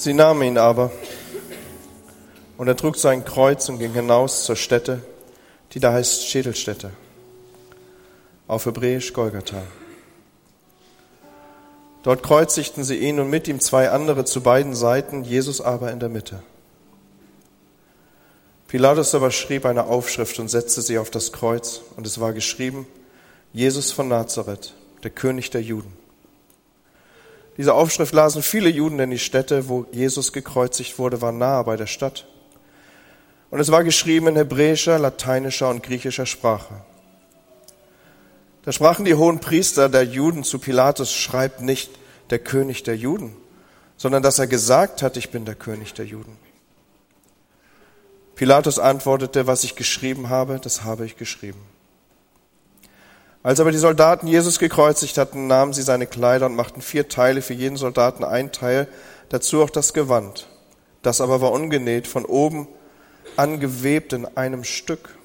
Sie nahmen ihn aber, und er trug sein Kreuz und ging hinaus zur Stätte, die da heißt Schädelstätte, auf Hebräisch Golgatha. Dort kreuzigten sie ihn und mit ihm zwei andere zu beiden Seiten, Jesus aber in der Mitte. Pilatus aber schrieb eine Aufschrift und setzte sie auf das Kreuz, und es war geschrieben, Jesus von Nazareth, der König der Juden. Diese Aufschrift lasen viele Juden, denn die Stätte, wo Jesus gekreuzigt wurde, war nahe bei der Stadt. Und es war geschrieben in hebräischer, lateinischer und griechischer Sprache. Da sprachen die hohen Priester der Juden zu Pilatus, schreibt nicht der König der Juden, sondern dass er gesagt hat, ich bin der König der Juden. Pilatus antwortete, was ich geschrieben habe, das habe ich geschrieben. Als aber die Soldaten Jesus gekreuzigt hatten, nahmen sie seine Kleider und machten vier Teile für jeden Soldaten ein Teil, dazu auch das Gewand. Das aber war ungenäht, von oben angewebt in einem Stück.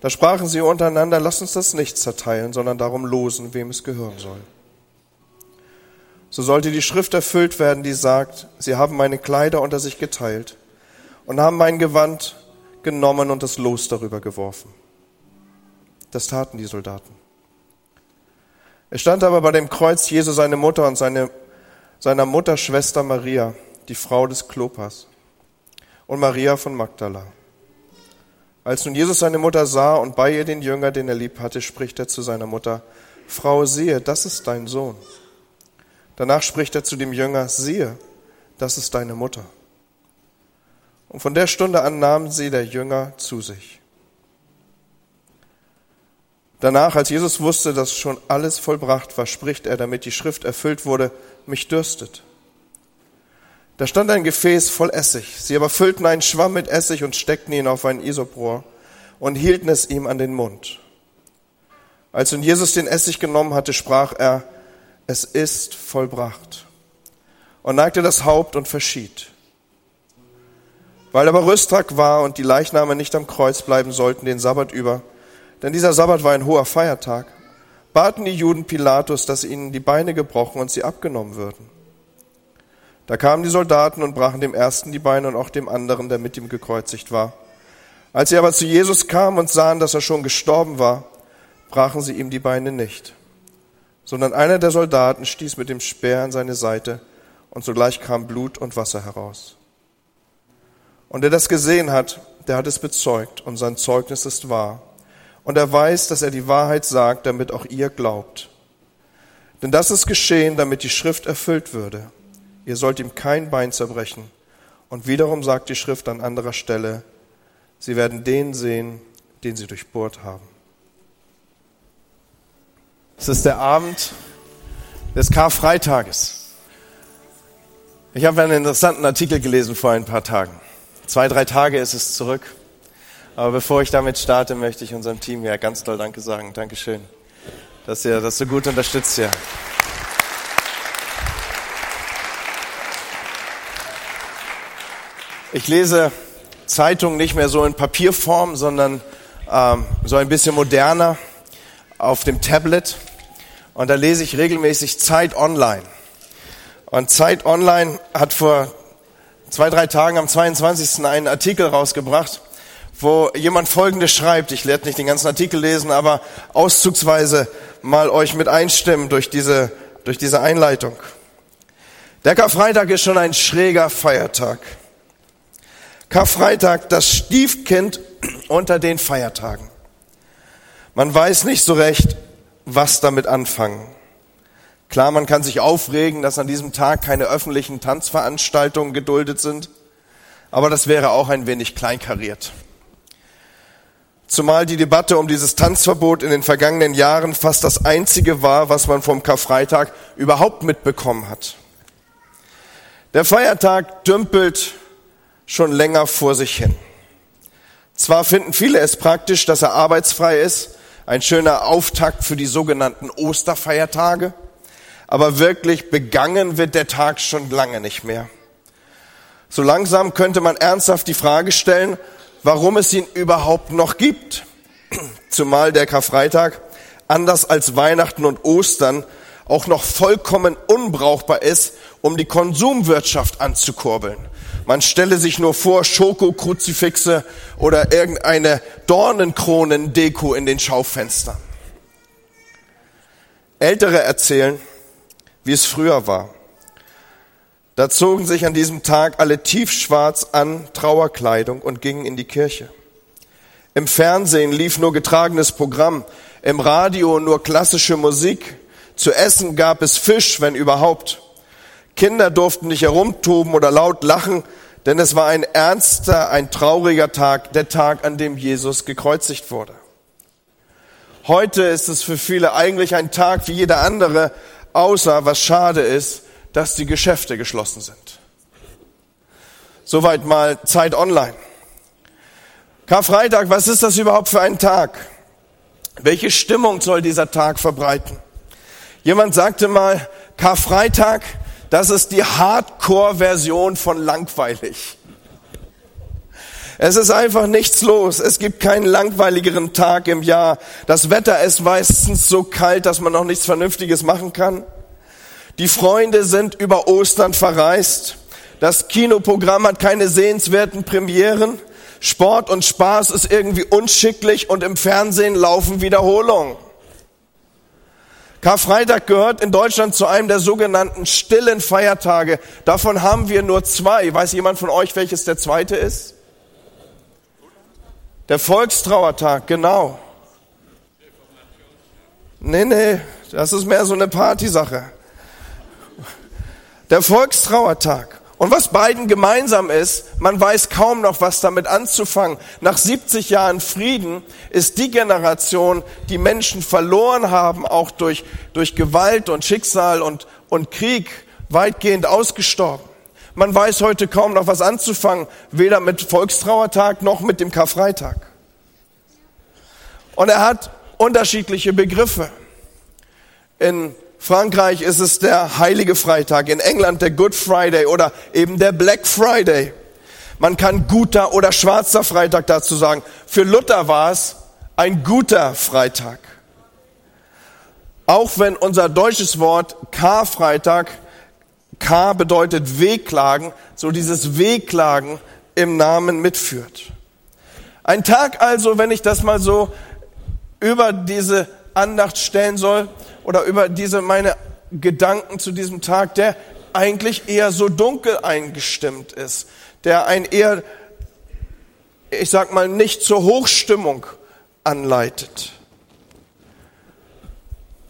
Da sprachen sie untereinander, lass uns das nicht zerteilen, sondern darum losen, wem es gehören soll. So sollte die Schrift erfüllt werden, die sagt, sie haben meine Kleider unter sich geteilt und haben mein Gewand genommen und das Los darüber geworfen. Das taten die Soldaten. Es stand aber bei dem Kreuz Jesu seine Mutter und seine, seiner Mutter Schwester Maria, die Frau des Klopas, und Maria von Magdala. Als nun Jesus seine Mutter sah und bei ihr den Jünger, den er lieb hatte, spricht er zu seiner Mutter, Frau, siehe, das ist dein Sohn. Danach spricht er zu dem Jünger, siehe, das ist deine Mutter. Und von der Stunde an nahm sie der Jünger zu sich. Danach, als Jesus wusste, dass schon alles vollbracht war, spricht er, damit die Schrift erfüllt wurde, mich dürstet. Da stand ein Gefäß voll Essig. Sie aber füllten einen Schwamm mit Essig und steckten ihn auf ein Isoprohr und hielten es ihm an den Mund. Als nun Jesus den Essig genommen hatte, sprach er, es ist vollbracht und neigte das Haupt und verschied. Weil aber Rüsttag war und die Leichname nicht am Kreuz bleiben sollten den Sabbat über, denn dieser Sabbat war ein hoher Feiertag, baten die Juden Pilatus, dass ihnen die Beine gebrochen und sie abgenommen würden. Da kamen die Soldaten und brachen dem ersten die Beine und auch dem anderen, der mit ihm gekreuzigt war. Als sie aber zu Jesus kamen und sahen, dass er schon gestorben war, brachen sie ihm die Beine nicht, sondern einer der Soldaten stieß mit dem Speer in seine Seite, und sogleich kam Blut und Wasser heraus. Und der das gesehen hat, der hat es bezeugt, und sein Zeugnis ist wahr und er weiß, dass er die Wahrheit sagt, damit auch ihr glaubt. Denn das ist geschehen, damit die Schrift erfüllt würde. Ihr sollt ihm kein Bein zerbrechen. Und wiederum sagt die Schrift an anderer Stelle, sie werden den sehen, den sie durchbohrt haben. Es ist der Abend des Karfreitages. Ich habe einen interessanten Artikel gelesen vor ein paar Tagen. Zwei, drei Tage ist es zurück. Aber bevor ich damit starte, möchte ich unserem Team hier ganz doll Danke sagen. Dankeschön, dass ihr das so gut unterstützt hier. Ich lese Zeitungen nicht mehr so in Papierform, sondern ähm, so ein bisschen moderner auf dem Tablet. Und da lese ich regelmäßig Zeit Online. Und Zeit Online hat vor zwei, drei Tagen am 22. einen Artikel rausgebracht wo jemand Folgendes schreibt. Ich werde nicht den ganzen Artikel lesen, aber auszugsweise mal euch mit einstimmen durch diese, durch diese Einleitung. Der Karfreitag ist schon ein schräger Feiertag. Karfreitag, das Stiefkind unter den Feiertagen. Man weiß nicht so recht, was damit anfangen. Klar, man kann sich aufregen, dass an diesem Tag keine öffentlichen Tanzveranstaltungen geduldet sind, aber das wäre auch ein wenig kleinkariert. Zumal die Debatte um dieses Tanzverbot in den vergangenen Jahren fast das einzige war, was man vom Karfreitag überhaupt mitbekommen hat. Der Feiertag dümpelt schon länger vor sich hin. Zwar finden viele es praktisch, dass er arbeitsfrei ist, ein schöner Auftakt für die sogenannten Osterfeiertage, aber wirklich begangen wird der Tag schon lange nicht mehr. So langsam könnte man ernsthaft die Frage stellen, warum es ihn überhaupt noch gibt. Zumal der Karfreitag, anders als Weihnachten und Ostern, auch noch vollkommen unbrauchbar ist, um die Konsumwirtschaft anzukurbeln. Man stelle sich nur vor, Schokokruzifixe oder irgendeine Dornenkronendeko in den Schaufenstern. Ältere erzählen, wie es früher war. Da zogen sich an diesem Tag alle tiefschwarz an Trauerkleidung und gingen in die Kirche. Im Fernsehen lief nur getragenes Programm, im Radio nur klassische Musik, zu essen gab es Fisch, wenn überhaupt. Kinder durften nicht herumtoben oder laut lachen, denn es war ein ernster, ein trauriger Tag, der Tag, an dem Jesus gekreuzigt wurde. Heute ist es für viele eigentlich ein Tag wie jeder andere, außer was schade ist, dass die Geschäfte geschlossen sind. Soweit mal Zeit online. Karfreitag, was ist das überhaupt für ein Tag? Welche Stimmung soll dieser Tag verbreiten? Jemand sagte mal, Karfreitag, das ist die Hardcore-Version von langweilig. Es ist einfach nichts los. Es gibt keinen langweiligeren Tag im Jahr. Das Wetter ist meistens so kalt, dass man noch nichts Vernünftiges machen kann. Die Freunde sind über Ostern verreist. Das Kinoprogramm hat keine sehenswerten Premieren. Sport und Spaß ist irgendwie unschicklich und im Fernsehen laufen Wiederholungen. Karfreitag gehört in Deutschland zu einem der sogenannten stillen Feiertage. Davon haben wir nur zwei. Weiß jemand von euch, welches der zweite ist? Der Volkstrauertag, genau. Nee, nee, das ist mehr so eine Partysache. Der Volkstrauertag. Und was beiden gemeinsam ist, man weiß kaum noch, was damit anzufangen. Nach 70 Jahren Frieden ist die Generation, die Menschen verloren haben, auch durch, durch Gewalt und Schicksal und, und Krieg, weitgehend ausgestorben. Man weiß heute kaum noch was anzufangen, weder mit Volkstrauertag noch mit dem Karfreitag. Und er hat unterschiedliche Begriffe. In Frankreich ist es der Heilige Freitag, in England der Good Friday oder eben der Black Friday. Man kann guter oder schwarzer Freitag dazu sagen. Für Luther war es ein guter Freitag. Auch wenn unser deutsches Wort Karfreitag K bedeutet Wehklagen, so dieses Wehklagen im Namen mitführt. Ein Tag also, wenn ich das mal so über diese Andacht stellen soll oder über diese meine Gedanken zu diesem Tag, der eigentlich eher so dunkel eingestimmt ist, der ein eher, ich sag mal, nicht zur Hochstimmung anleitet.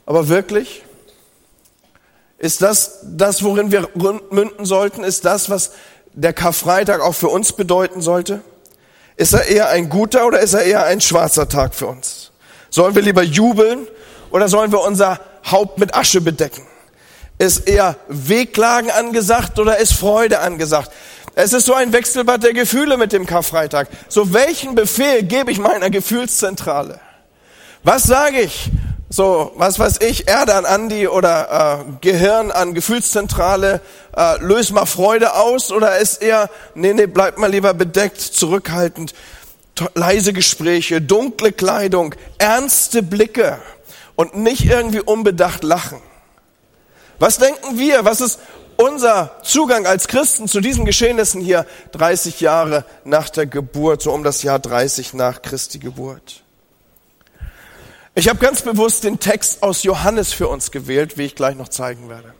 Aber wirklich? Ist das das, worin wir münden sollten? Ist das, was der Karfreitag auch für uns bedeuten sollte? Ist er eher ein guter oder ist er eher ein schwarzer Tag für uns? Sollen wir lieber jubeln oder sollen wir unser Haupt mit Asche bedecken? Ist eher Wehklagen angesagt oder ist Freude angesagt? Es ist so ein Wechselbad der Gefühle mit dem Karfreitag. So welchen Befehl gebe ich meiner Gefühlszentrale? Was sage ich? So, was weiß ich, Erde an Andi oder äh, Gehirn an Gefühlszentrale, äh, löse mal Freude aus oder ist eher, nee, nee, bleib mal lieber bedeckt, zurückhaltend, leise Gespräche, dunkle Kleidung, ernste Blicke und nicht irgendwie unbedacht lachen. Was denken wir? Was ist unser Zugang als Christen zu diesen Geschehnissen hier 30 Jahre nach der Geburt, so um das Jahr 30 nach Christi Geburt? Ich habe ganz bewusst den Text aus Johannes für uns gewählt, wie ich gleich noch zeigen werde.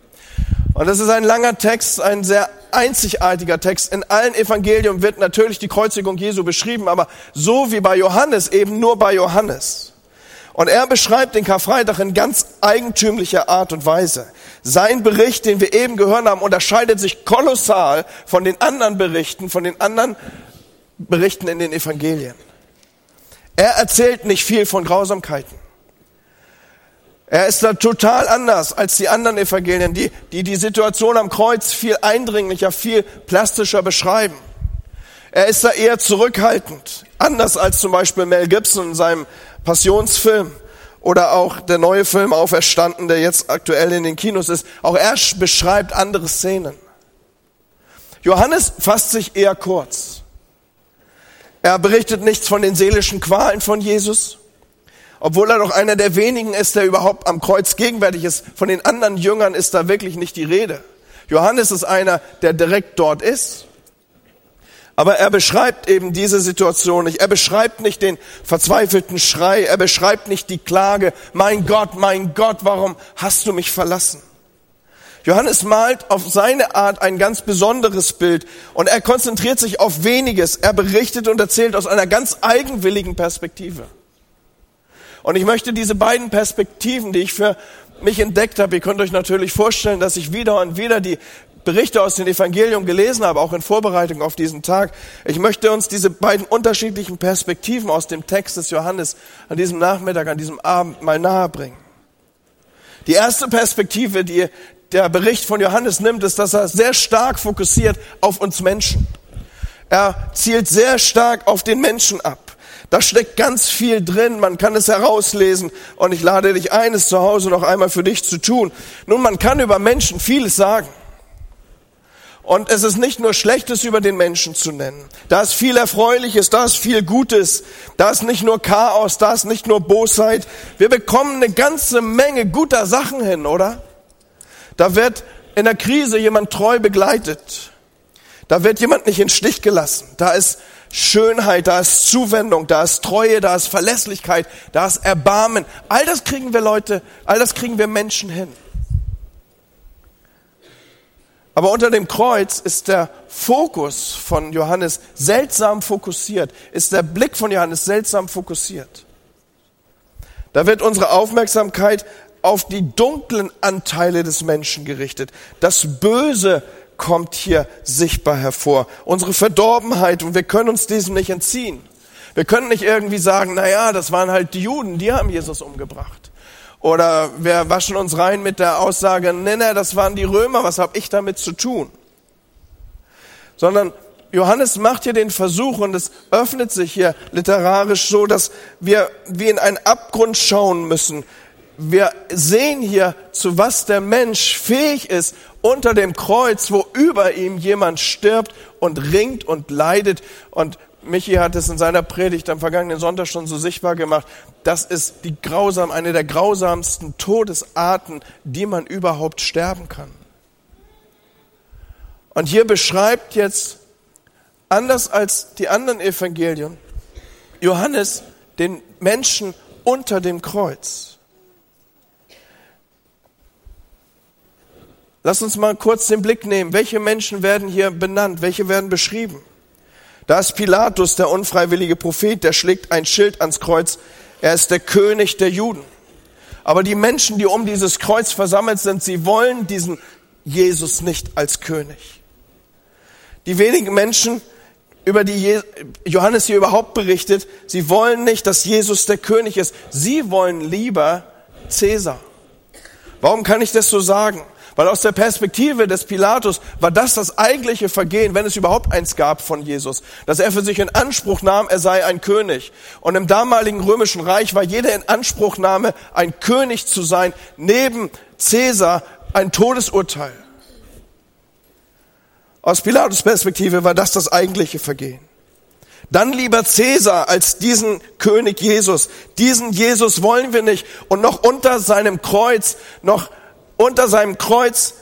Und das ist ein langer Text, ein sehr einzigartiger Text. In allen Evangelien wird natürlich die Kreuzigung Jesu beschrieben, aber so wie bei Johannes eben nur bei Johannes. Und er beschreibt den Karfreitag in ganz eigentümlicher Art und Weise. Sein Bericht, den wir eben gehört haben, unterscheidet sich kolossal von den anderen Berichten, von den anderen Berichten in den Evangelien. Er erzählt nicht viel von Grausamkeiten. Er ist da total anders als die anderen Evangelien, die, die die Situation am Kreuz viel eindringlicher, viel plastischer beschreiben. Er ist da eher zurückhaltend, anders als zum Beispiel Mel Gibson in seinem Passionsfilm oder auch der neue Film Auferstanden, der jetzt aktuell in den Kinos ist. Auch er beschreibt andere Szenen. Johannes fasst sich eher kurz. Er berichtet nichts von den seelischen Qualen von Jesus obwohl er doch einer der wenigen ist, der überhaupt am Kreuz gegenwärtig ist. Von den anderen Jüngern ist da wirklich nicht die Rede. Johannes ist einer, der direkt dort ist. Aber er beschreibt eben diese Situation nicht. Er beschreibt nicht den verzweifelten Schrei. Er beschreibt nicht die Klage. Mein Gott, mein Gott, warum hast du mich verlassen? Johannes malt auf seine Art ein ganz besonderes Bild und er konzentriert sich auf weniges. Er berichtet und erzählt aus einer ganz eigenwilligen Perspektive. Und ich möchte diese beiden Perspektiven, die ich für mich entdeckt habe, ihr könnt euch natürlich vorstellen, dass ich wieder und wieder die Berichte aus den Evangelien gelesen habe, auch in Vorbereitung auf diesen Tag. Ich möchte uns diese beiden unterschiedlichen Perspektiven aus dem Text des Johannes an diesem Nachmittag, an diesem Abend mal nahe bringen. Die erste Perspektive, die der Bericht von Johannes nimmt, ist, dass er sehr stark fokussiert auf uns Menschen. Er zielt sehr stark auf den Menschen ab. Da steckt ganz viel drin, man kann es herauslesen und ich lade dich ein, es zu Hause noch einmal für dich zu tun. Nun, man kann über Menschen vieles sagen. Und es ist nicht nur Schlechtes über den Menschen zu nennen. Da ist viel Erfreuliches, da ist viel Gutes, da ist nicht nur Chaos, da ist nicht nur Bosheit. Wir bekommen eine ganze Menge guter Sachen hin, oder? Da wird in der Krise jemand treu begleitet. Da wird jemand nicht in Stich gelassen. Da ist Schönheit, da ist Zuwendung, da ist Treue, da ist Verlässlichkeit, da ist Erbarmen. All das kriegen wir Leute, all das kriegen wir Menschen hin. Aber unter dem Kreuz ist der Fokus von Johannes seltsam fokussiert, ist der Blick von Johannes seltsam fokussiert. Da wird unsere Aufmerksamkeit auf die dunklen Anteile des Menschen gerichtet. Das Böse kommt hier sichtbar hervor. Unsere Verdorbenheit und wir können uns diesem nicht entziehen. Wir können nicht irgendwie sagen, na ja, das waren halt die Juden, die haben Jesus umgebracht. Oder wir waschen uns rein mit der Aussage, nee, nee, das waren die Römer, was habe ich damit zu tun? Sondern Johannes macht hier den Versuch und es öffnet sich hier literarisch so, dass wir wie in einen Abgrund schauen müssen. Wir sehen hier, zu was der Mensch fähig ist unter dem Kreuz, wo über ihm jemand stirbt und ringt und leidet. Und Michi hat es in seiner Predigt am vergangenen Sonntag schon so sichtbar gemacht. Das ist die grausam, eine der grausamsten Todesarten, die man überhaupt sterben kann. Und hier beschreibt jetzt, anders als die anderen Evangelien, Johannes den Menschen unter dem Kreuz. Lass uns mal kurz den Blick nehmen. Welche Menschen werden hier benannt? Welche werden beschrieben? Da ist Pilatus, der unfreiwillige Prophet, der schlägt ein Schild ans Kreuz. Er ist der König der Juden. Aber die Menschen, die um dieses Kreuz versammelt sind, sie wollen diesen Jesus nicht als König. Die wenigen Menschen, über die Johannes hier überhaupt berichtet, sie wollen nicht, dass Jesus der König ist. Sie wollen lieber Cäsar. Warum kann ich das so sagen? Weil aus der Perspektive des Pilatus war das das eigentliche Vergehen, wenn es überhaupt eins gab von Jesus, dass er für sich in Anspruch nahm, er sei ein König. Und im damaligen römischen Reich war jeder in Anspruchnahme, ein König zu sein, neben Cäsar ein Todesurteil. Aus Pilatus Perspektive war das das eigentliche Vergehen. Dann lieber Cäsar als diesen König Jesus. Diesen Jesus wollen wir nicht. Und noch unter seinem Kreuz, noch unter seinem Kreuz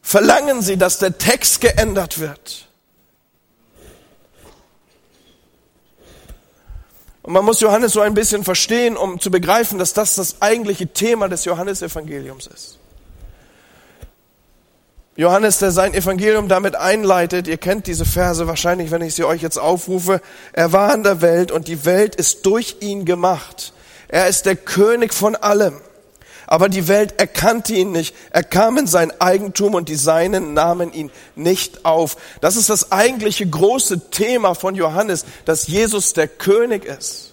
verlangen sie, dass der Text geändert wird. Und man muss Johannes so ein bisschen verstehen, um zu begreifen, dass das das eigentliche Thema des Johannesevangeliums ist. Johannes, der sein Evangelium damit einleitet, ihr kennt diese Verse wahrscheinlich, wenn ich sie euch jetzt aufrufe, er war in der Welt und die Welt ist durch ihn gemacht. Er ist der König von allem. Aber die Welt erkannte ihn nicht. Er kam in sein Eigentum und die Seinen nahmen ihn nicht auf. Das ist das eigentliche große Thema von Johannes, dass Jesus der König ist.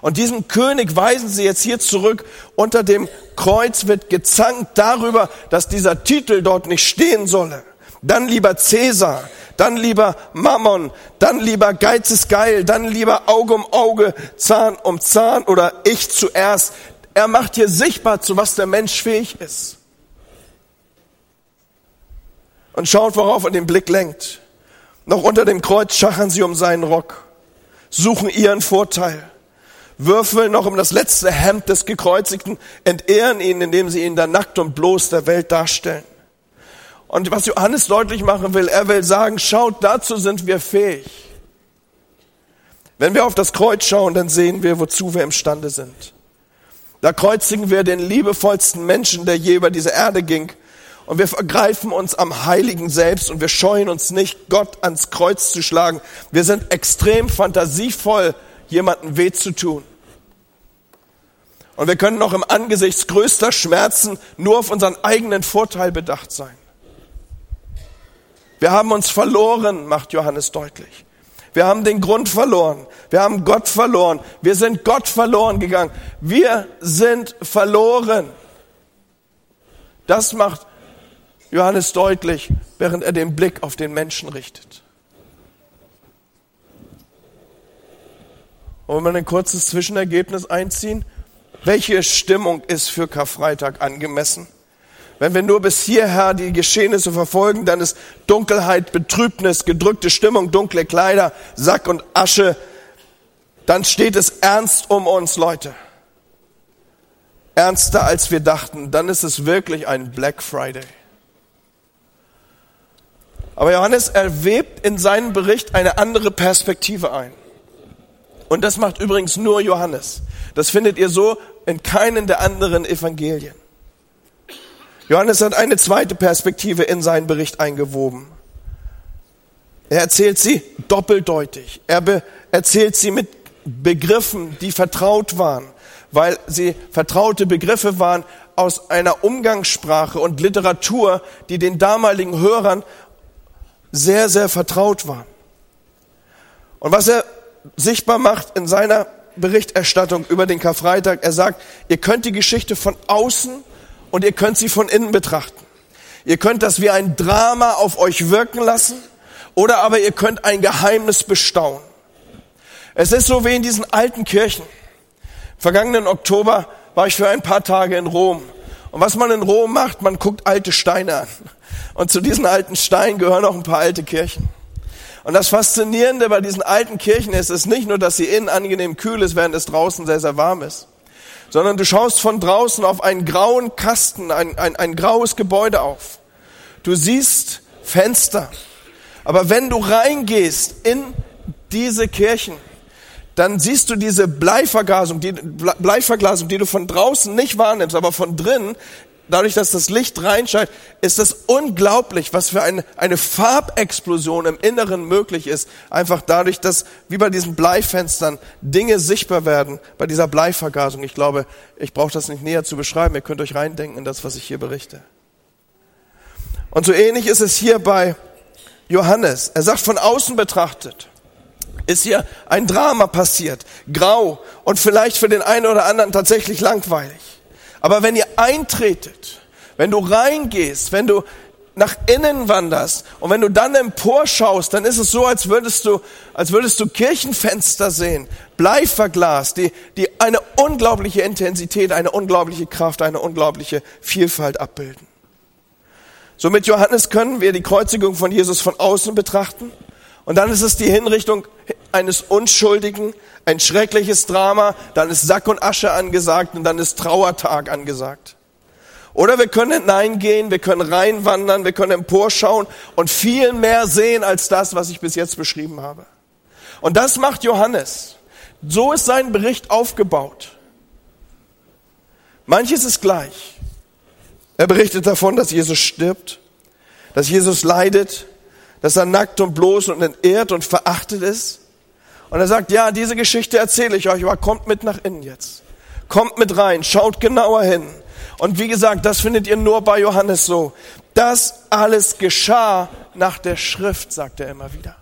Und diesen König weisen sie jetzt hier zurück. Unter dem Kreuz wird gezankt darüber, dass dieser Titel dort nicht stehen solle. Dann lieber Cäsar, dann lieber Mammon, dann lieber Geiz ist geil, dann lieber Auge um Auge, Zahn um Zahn oder ich zuerst. Er macht hier sichtbar, zu was der Mensch fähig ist. Und schaut, worauf er den Blick lenkt. Noch unter dem Kreuz schachern sie um seinen Rock, suchen ihren Vorteil, würfeln noch um das letzte Hemd des Gekreuzigten, entehren ihn, indem sie ihn dann nackt und bloß der Welt darstellen. Und was Johannes deutlich machen will, er will sagen, schaut, dazu sind wir fähig. Wenn wir auf das Kreuz schauen, dann sehen wir, wozu wir imstande sind. Da kreuzigen wir den liebevollsten Menschen, der je über diese Erde ging. Und wir vergreifen uns am Heiligen selbst und wir scheuen uns nicht, Gott ans Kreuz zu schlagen. Wir sind extrem fantasievoll, jemanden weh zu tun. Und wir können noch im Angesicht größter Schmerzen nur auf unseren eigenen Vorteil bedacht sein. Wir haben uns verloren, macht Johannes deutlich. Wir haben den Grund verloren. Wir haben Gott verloren. Wir sind Gott verloren gegangen. Wir sind verloren. Das macht Johannes deutlich, während er den Blick auf den Menschen richtet. Wollen wir ein kurzes Zwischenergebnis einziehen? Welche Stimmung ist für Karfreitag angemessen? Wenn wir nur bis hierher die Geschehnisse verfolgen, dann ist Dunkelheit, Betrübnis, gedrückte Stimmung, dunkle Kleider, Sack und Asche. Dann steht es ernst um uns, Leute. Ernster als wir dachten. Dann ist es wirklich ein Black Friday. Aber Johannes erwebt in seinem Bericht eine andere Perspektive ein. Und das macht übrigens nur Johannes. Das findet ihr so in keinen der anderen Evangelien. Johannes hat eine zweite Perspektive in seinen Bericht eingewoben. Er erzählt sie doppeldeutig. Er erzählt sie mit Begriffen, die vertraut waren, weil sie vertraute Begriffe waren aus einer Umgangssprache und Literatur, die den damaligen Hörern sehr, sehr vertraut waren. Und was er sichtbar macht in seiner Berichterstattung über den Karfreitag. Er sagt, ihr könnt die Geschichte von außen und ihr könnt sie von innen betrachten. Ihr könnt das wie ein Drama auf euch wirken lassen oder aber ihr könnt ein Geheimnis bestaunen. Es ist so wie in diesen alten Kirchen. Vergangenen Oktober war ich für ein paar Tage in Rom. Und was man in Rom macht, man guckt alte Steine an. Und zu diesen alten Steinen gehören auch ein paar alte Kirchen. Und das Faszinierende bei diesen alten Kirchen ist es nicht nur, dass sie innen angenehm kühl ist, während es draußen sehr, sehr warm ist, sondern du schaust von draußen auf einen grauen Kasten, ein, ein, ein graues Gebäude auf. Du siehst Fenster. Aber wenn du reingehst in diese Kirchen, dann siehst du diese Bleivergasung, die Bleiverglasung, die du von draußen nicht wahrnimmst, aber von drinnen dadurch, dass das Licht reinscheint, ist es unglaublich, was für eine, eine Farbexplosion im Inneren möglich ist. Einfach dadurch, dass wie bei diesen Bleifenstern Dinge sichtbar werden, bei dieser Bleivergasung. Ich glaube, ich brauche das nicht näher zu beschreiben. Ihr könnt euch reindenken in das, was ich hier berichte. Und so ähnlich ist es hier bei Johannes. Er sagt, von außen betrachtet ist hier ein Drama passiert, grau und vielleicht für den einen oder anderen tatsächlich langweilig. Aber wenn ihr eintretet, wenn du reingehst, wenn du nach innen wanderst und wenn du dann emporschaust, dann ist es so, als würdest du, als würdest du Kirchenfenster sehen, Bleiverglas, die, die eine unglaubliche Intensität, eine unglaubliche Kraft, eine unglaubliche Vielfalt abbilden. So mit Johannes können wir die Kreuzigung von Jesus von außen betrachten und dann ist es die Hinrichtung eines Unschuldigen, ein schreckliches Drama, dann ist Sack und Asche angesagt und dann ist Trauertag angesagt. Oder wir können hineingehen, wir können reinwandern, wir können emporschauen und viel mehr sehen als das, was ich bis jetzt beschrieben habe. Und das macht Johannes. So ist sein Bericht aufgebaut. Manches ist gleich. Er berichtet davon, dass Jesus stirbt, dass Jesus leidet, dass er nackt und bloß und entehrt und verachtet ist. Und er sagt, ja, diese Geschichte erzähle ich euch, aber kommt mit nach innen jetzt. Kommt mit rein, schaut genauer hin. Und wie gesagt, das findet ihr nur bei Johannes so. Das alles geschah nach der Schrift, sagt er immer wieder.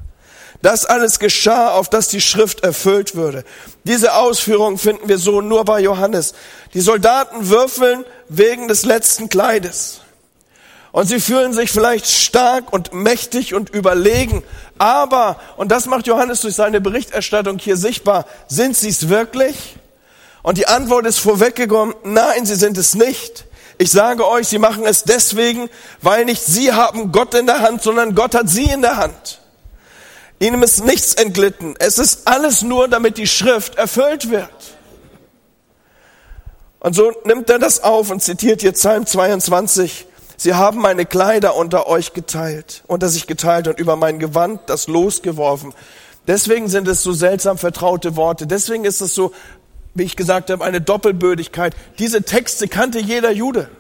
Das alles geschah, auf das die Schrift erfüllt würde. Diese Ausführungen finden wir so nur bei Johannes. Die Soldaten würfeln wegen des letzten Kleides. Und sie fühlen sich vielleicht stark und mächtig und überlegen. Aber, und das macht Johannes durch seine Berichterstattung hier sichtbar, sind sie es wirklich? Und die Antwort ist vorweggekommen, nein, sie sind es nicht. Ich sage euch, sie machen es deswegen, weil nicht sie haben Gott in der Hand, sondern Gott hat sie in der Hand. Ihnen ist nichts entglitten. Es ist alles nur, damit die Schrift erfüllt wird. Und so nimmt er das auf und zitiert hier Psalm 22, Sie haben meine Kleider unter euch geteilt, unter sich geteilt und über mein Gewand das Los geworfen. Deswegen sind es so seltsam vertraute Worte. Deswegen ist es so, wie ich gesagt habe, eine Doppelbödigkeit. Diese Texte kannte jeder Jude.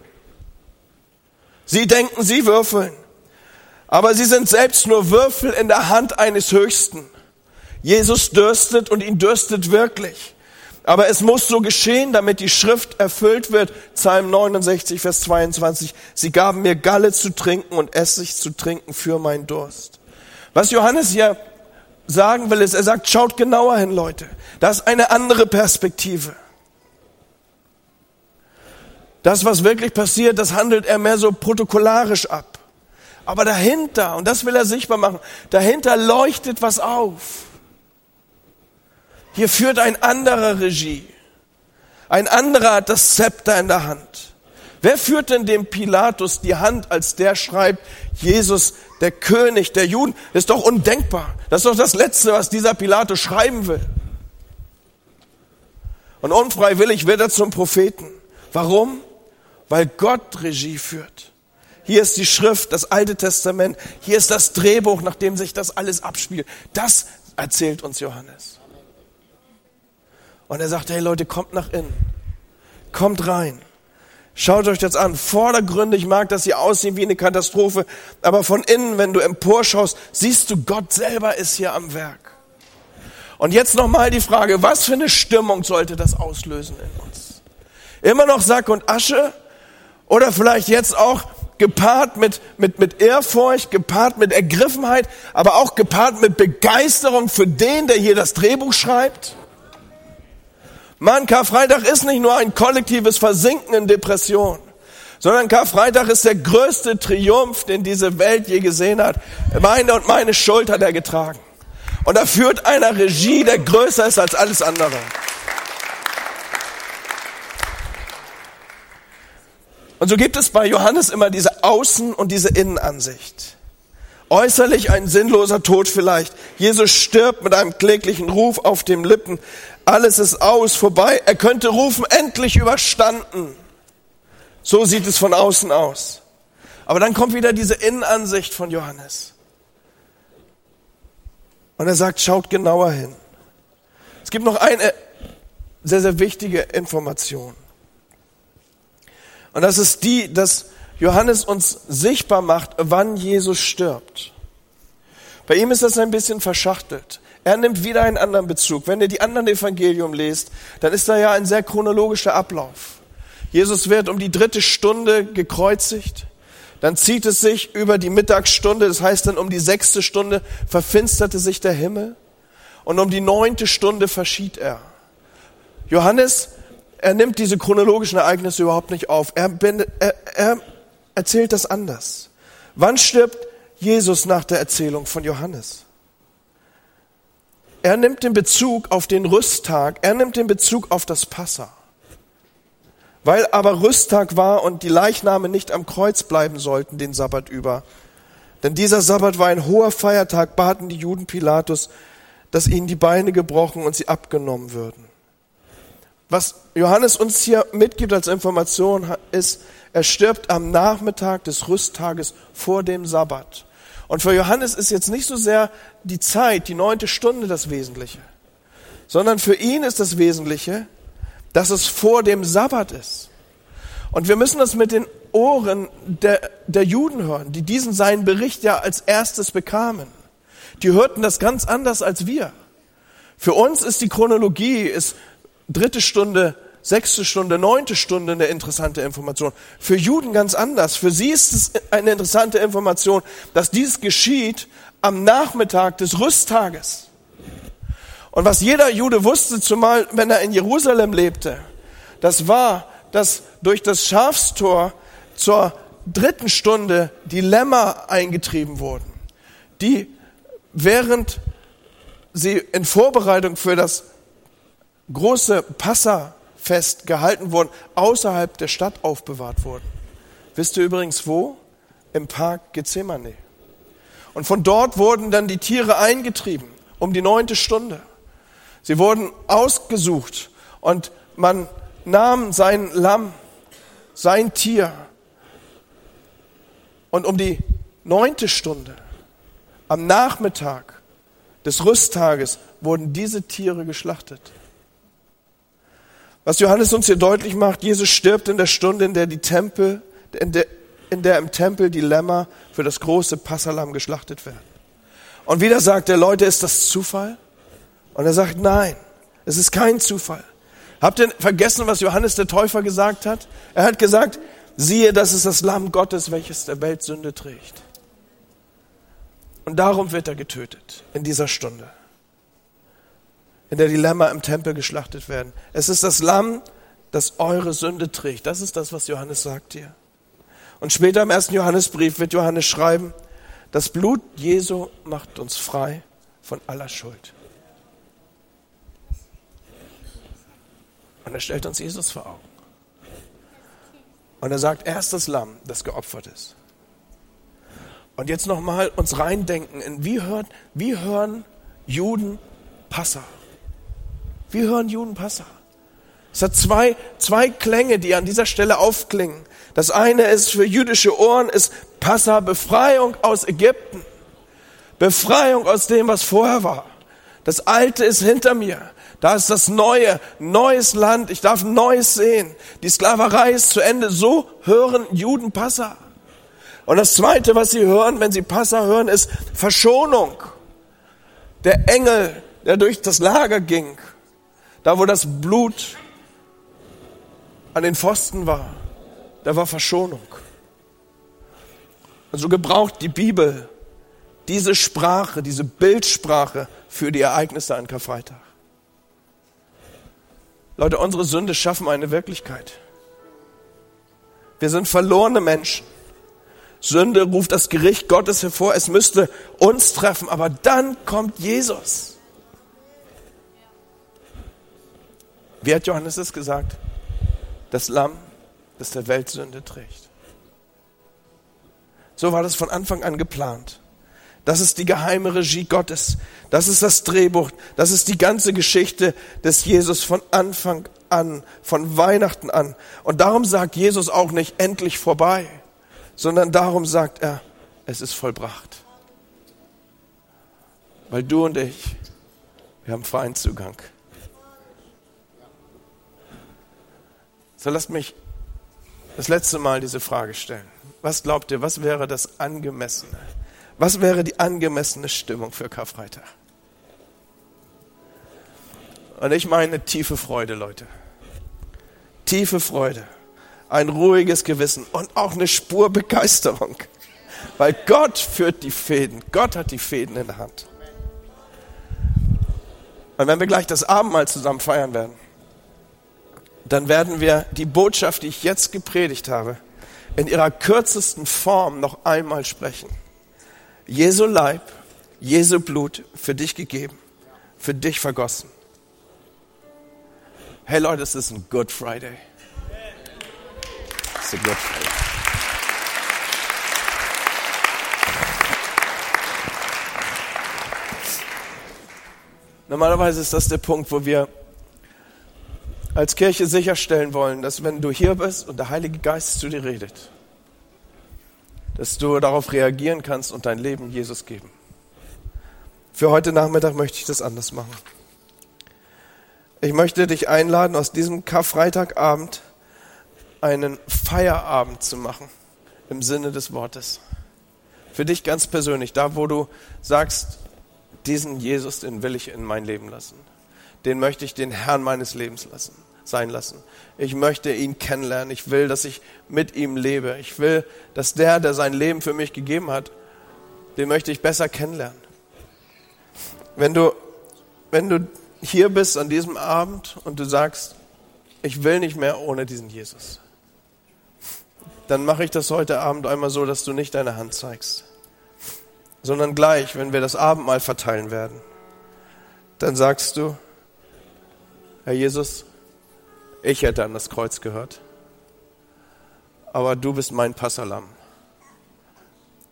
Sie denken, sie würfeln. Aber sie sind selbst nur Würfel in der Hand eines Höchsten. Jesus dürstet und ihn dürstet wirklich. Aber es muss so geschehen, damit die Schrift erfüllt wird. Psalm 69, Vers 22. Sie gaben mir Galle zu trinken und Essig zu trinken für meinen Durst. Was Johannes hier sagen will, ist, er sagt, schaut genauer hin, Leute. Das ist eine andere Perspektive. Das, was wirklich passiert, das handelt er mehr so protokollarisch ab. Aber dahinter, und das will er sichtbar machen, dahinter leuchtet was auf. Hier führt ein anderer Regie. Ein anderer hat das Zepter in der Hand. Wer führt denn dem Pilatus die Hand, als der schreibt, Jesus, der König der Juden? Ist doch undenkbar. Das ist doch das Letzte, was dieser Pilatus schreiben will. Und unfreiwillig wird er zum Propheten. Warum? Weil Gott Regie führt. Hier ist die Schrift, das Alte Testament. Hier ist das Drehbuch, nach dem sich das alles abspielt. Das erzählt uns Johannes. Und er sagt, hey Leute, kommt nach innen. Kommt rein. Schaut euch das an. Vordergründig mag das hier aussehen wie eine Katastrophe, aber von innen, wenn du emporschaust, siehst du, Gott selber ist hier am Werk. Und jetzt nochmal die Frage, was für eine Stimmung sollte das auslösen in uns? Immer noch Sack und Asche? Oder vielleicht jetzt auch gepaart mit, mit, mit Ehrfurcht, gepaart mit Ergriffenheit, aber auch gepaart mit Begeisterung für den, der hier das Drehbuch schreibt? Mann, Karfreitag ist nicht nur ein kollektives Versinken in Depression, sondern Karfreitag ist der größte Triumph, den diese Welt je gesehen hat. Meine und meine Schuld hat er getragen. Und er führt einer Regie, der größer ist als alles andere. Und so gibt es bei Johannes immer diese Außen- und diese Innenansicht. Äußerlich ein sinnloser Tod vielleicht. Jesus stirbt mit einem kläglichen Ruf auf den Lippen. Alles ist aus, vorbei. Er könnte rufen, endlich überstanden. So sieht es von außen aus. Aber dann kommt wieder diese Innenansicht von Johannes. Und er sagt, schaut genauer hin. Es gibt noch eine sehr, sehr wichtige Information. Und das ist die, dass Johannes uns sichtbar macht, wann Jesus stirbt. Bei ihm ist das ein bisschen verschachtelt. Er nimmt wieder einen anderen Bezug. Wenn ihr die anderen Evangelium lest, dann ist da ja ein sehr chronologischer Ablauf. Jesus wird um die dritte Stunde gekreuzigt. Dann zieht es sich über die Mittagsstunde, das heißt dann um die sechste Stunde verfinsterte sich der Himmel und um die neunte Stunde verschied er. Johannes, er nimmt diese chronologischen Ereignisse überhaupt nicht auf. Er, er, er erzählt das anders. Wann stirbt Jesus nach der Erzählung von Johannes? Er nimmt den Bezug auf den Rüsttag, er nimmt den Bezug auf das Passa. Weil aber Rüsttag war und die Leichname nicht am Kreuz bleiben sollten den Sabbat über. Denn dieser Sabbat war ein hoher Feiertag, baten die Juden Pilatus, dass ihnen die Beine gebrochen und sie abgenommen würden. Was Johannes uns hier mitgibt als Information ist, er stirbt am Nachmittag des Rüsttages vor dem Sabbat. Und für Johannes ist jetzt nicht so sehr die Zeit, die neunte Stunde das Wesentliche, sondern für ihn ist das Wesentliche, dass es vor dem Sabbat ist. Und wir müssen das mit den Ohren der, der Juden hören, die diesen seinen Bericht ja als erstes bekamen. Die hörten das ganz anders als wir. Für uns ist die Chronologie, ist dritte Stunde sechste Stunde, neunte Stunde eine interessante Information. Für Juden ganz anders. Für sie ist es eine interessante Information, dass dies geschieht am Nachmittag des Rüsttages. Und was jeder Jude wusste, zumal wenn er in Jerusalem lebte, das war, dass durch das Schafstor zur dritten Stunde die Lämmer eingetrieben wurden, die während sie in Vorbereitung für das große Passa festgehalten wurden, außerhalb der Stadt aufbewahrt wurden. Wisst ihr übrigens wo? Im Park Gethsemane. Und von dort wurden dann die Tiere eingetrieben, um die neunte Stunde. Sie wurden ausgesucht und man nahm sein Lamm, sein Tier Und um die neunte Stunde am Nachmittag des Rüsttages wurden diese Tiere geschlachtet. Was Johannes uns hier deutlich macht, Jesus stirbt in der Stunde, in der die Tempel, in der, in der im Tempel die Lämmer für das große Passalam geschlachtet werden. Und wieder sagt er, Leute, ist das Zufall? Und er sagt, nein, es ist kein Zufall. Habt ihr vergessen, was Johannes der Täufer gesagt hat? Er hat gesagt, siehe, das ist das Lamm Gottes, welches der Welt Sünde trägt. Und darum wird er getötet in dieser Stunde, in der die Lämmer im Tempel geschlachtet werden. Es ist das Lamm, das eure Sünde trägt. Das ist das, was Johannes sagt hier. Und später im ersten Johannesbrief wird Johannes schreiben, das Blut Jesu macht uns frei von aller Schuld. Und er stellt uns Jesus vor Augen. Und er sagt, er ist das Lamm, das geopfert ist. Und jetzt nochmal uns reindenken, in wie hören, wie hören Juden Passa? Wie hören Juden Passa? Es hat zwei, zwei Klänge, die an dieser Stelle aufklingen. Das eine ist für jüdische Ohren, ist Passa, Befreiung aus Ägypten. Befreiung aus dem, was vorher war. Das Alte ist hinter mir. Da ist das Neue, neues Land. Ich darf Neues sehen. Die Sklaverei ist zu Ende. So hören Juden Passa. Und das Zweite, was sie hören, wenn sie Passa hören, ist Verschonung. Der Engel, der durch das Lager ging, da wo das Blut an den Pfosten war, da war Verschonung. Und so gebraucht die Bibel diese Sprache, diese Bildsprache für die Ereignisse an Karfreitag. Leute, unsere Sünde schaffen eine Wirklichkeit. Wir sind verlorene Menschen. Sünde ruft das Gericht Gottes hervor. Es müsste uns treffen, aber dann kommt Jesus. Wie hat Johannes es gesagt? Das Lamm, das der Welt Sünde trägt. So war das von Anfang an geplant. Das ist die geheime Regie Gottes. Das ist das Drehbuch. Das ist die ganze Geschichte des Jesus von Anfang an, von Weihnachten an. Und darum sagt Jesus auch nicht endlich vorbei, sondern darum sagt er, es ist vollbracht. Weil du und ich, wir haben freien Zugang. So lasst mich das letzte Mal diese Frage stellen. Was glaubt ihr, was wäre das angemessene? Was wäre die angemessene Stimmung für Karfreitag? Und ich meine tiefe Freude, Leute. Tiefe Freude. Ein ruhiges Gewissen und auch eine Spur Begeisterung. Weil Gott führt die Fäden. Gott hat die Fäden in der Hand. Und wenn wir gleich das Abendmahl zusammen feiern werden, dann werden wir die Botschaft, die ich jetzt gepredigt habe, in ihrer kürzesten Form noch einmal sprechen. Jesu Leib, Jesu Blut für dich gegeben, für dich vergossen. Hey Leute, es ist ein Good Friday. Es ist ein Good Friday. Normalerweise ist das der Punkt, wo wir als Kirche sicherstellen wollen, dass wenn du hier bist und der Heilige Geist zu dir redet, dass du darauf reagieren kannst und dein Leben Jesus geben. Für heute Nachmittag möchte ich das anders machen. Ich möchte dich einladen, aus diesem Karfreitagabend einen Feierabend zu machen, im Sinne des Wortes. Für dich ganz persönlich, da wo du sagst, diesen Jesus, den will ich in mein Leben lassen. Den möchte ich den Herrn meines Lebens lassen sein lassen. Ich möchte ihn kennenlernen. Ich will, dass ich mit ihm lebe. Ich will, dass der, der sein Leben für mich gegeben hat, den möchte ich besser kennenlernen. Wenn du, wenn du hier bist an diesem Abend und du sagst, ich will nicht mehr ohne diesen Jesus, dann mache ich das heute Abend einmal so, dass du nicht deine Hand zeigst, sondern gleich, wenn wir das Abendmahl verteilen werden, dann sagst du, Herr Jesus, ich hätte an das Kreuz gehört. Aber du bist mein Passalam.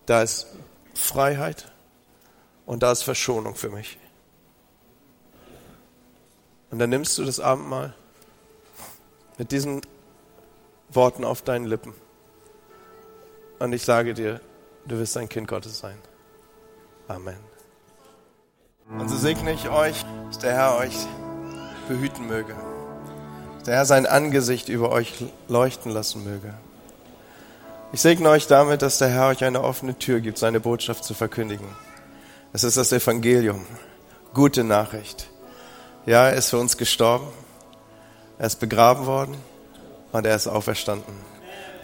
Da ist Freiheit und da ist Verschonung für mich. Und dann nimmst du das Abendmahl mit diesen Worten auf deinen Lippen. Und ich sage dir, Du wirst ein Kind Gottes sein. Amen. Und so segne ich euch, dass der Herr euch behüten möge. Der Herr sein Angesicht über euch leuchten lassen möge. Ich segne euch damit, dass der Herr euch eine offene Tür gibt, seine Botschaft zu verkündigen. Es ist das Evangelium. Gute Nachricht. Ja, er ist für uns gestorben. Er ist begraben worden und er ist auferstanden.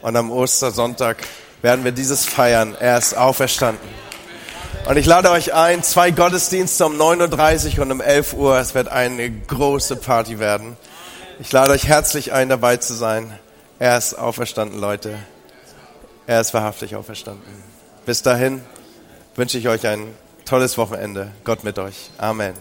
Und am Ostersonntag werden wir dieses feiern. Er ist auferstanden. Und ich lade euch ein, zwei Gottesdienste um 9.30 Uhr und um 11 Uhr. Es wird eine große Party werden. Ich lade euch herzlich ein, dabei zu sein. Er ist auferstanden, Leute. Er ist wahrhaftig auferstanden. Bis dahin wünsche ich euch ein tolles Wochenende. Gott mit euch. Amen.